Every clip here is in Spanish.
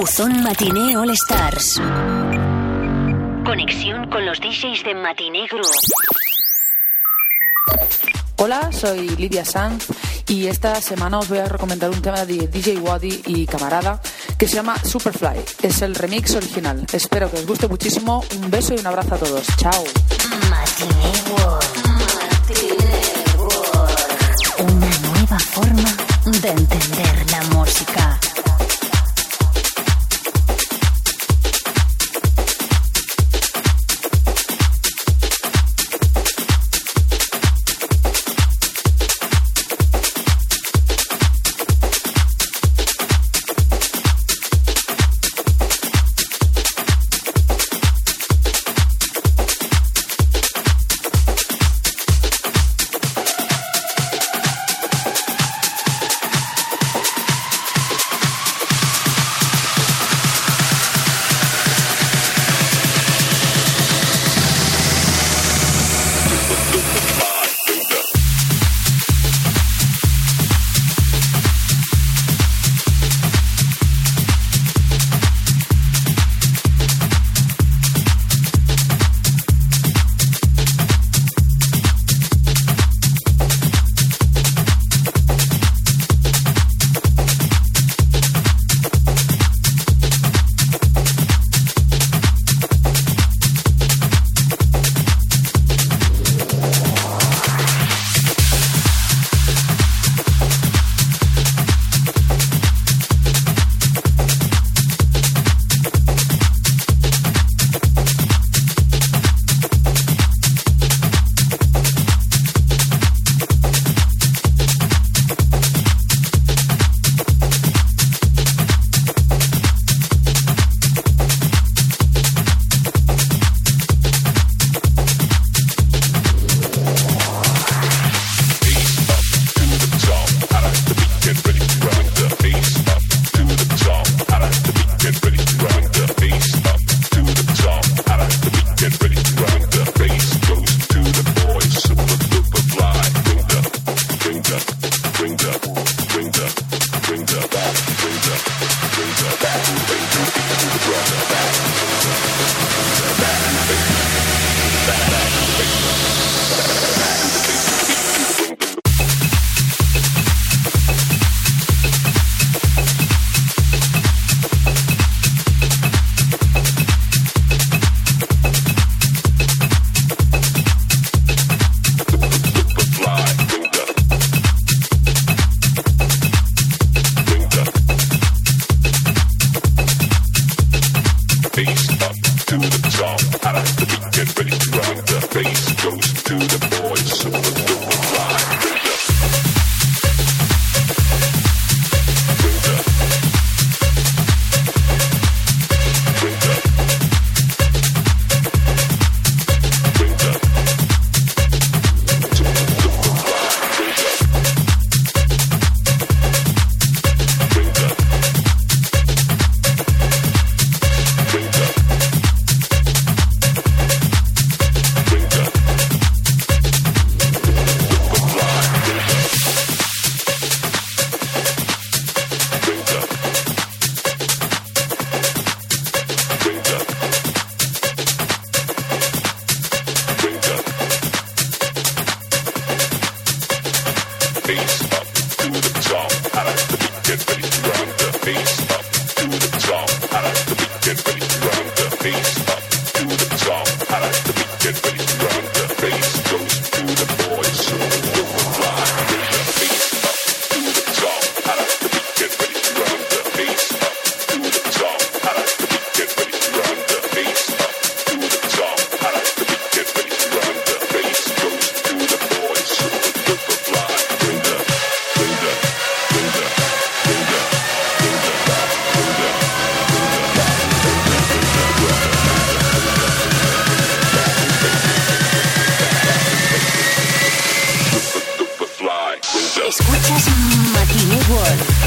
Buzón Matiné All Stars. Conexión con los DJs de Matiné Group. Hola, soy Lidia Sanz y esta semana os voy a recomendar un tema de DJ Wadi y camarada que se llama Superfly. Es el remix original. Espero que os guste muchísimo. Un beso y un abrazo a todos. Chao. Matiné to the Escuchas Matinee World.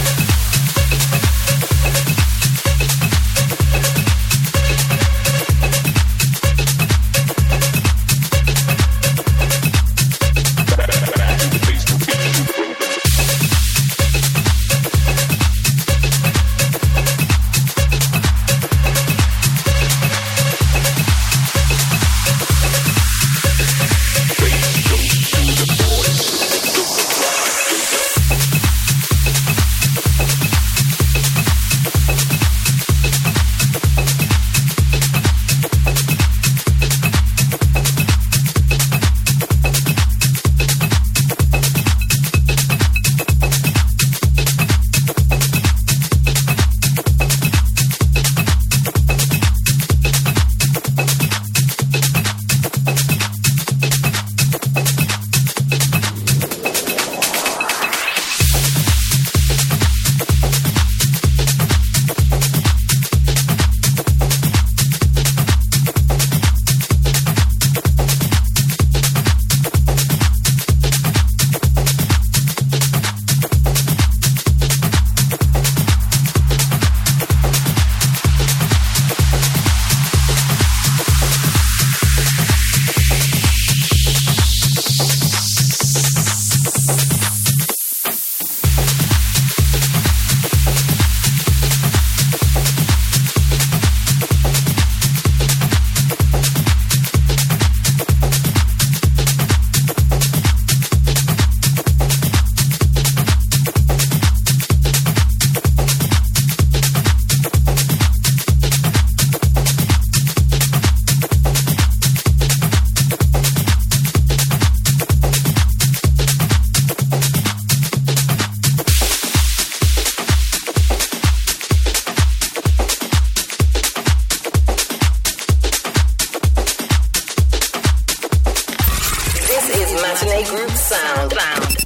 Matinee Group Sound.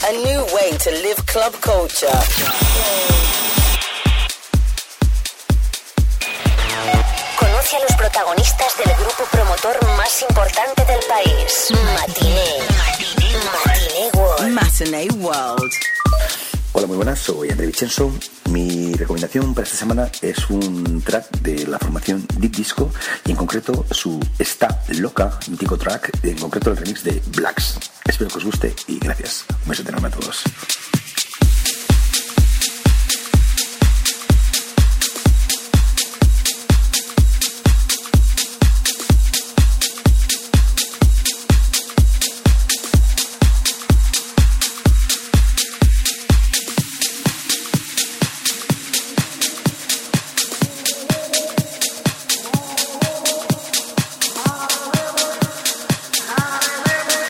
A new way to live club culture. Conoce a los protagonistas del grupo promotor más importante del país. Matinee. Matinee World. Matinee World. Hola, muy buenas, soy André Vicenzo. Mi recomendación para esta semana es un track de la formación Deep Disco y en concreto su Está Loca, mítico track, en concreto el remix de Blacks. Espero que os guste y gracias. Un beso enorme a todos.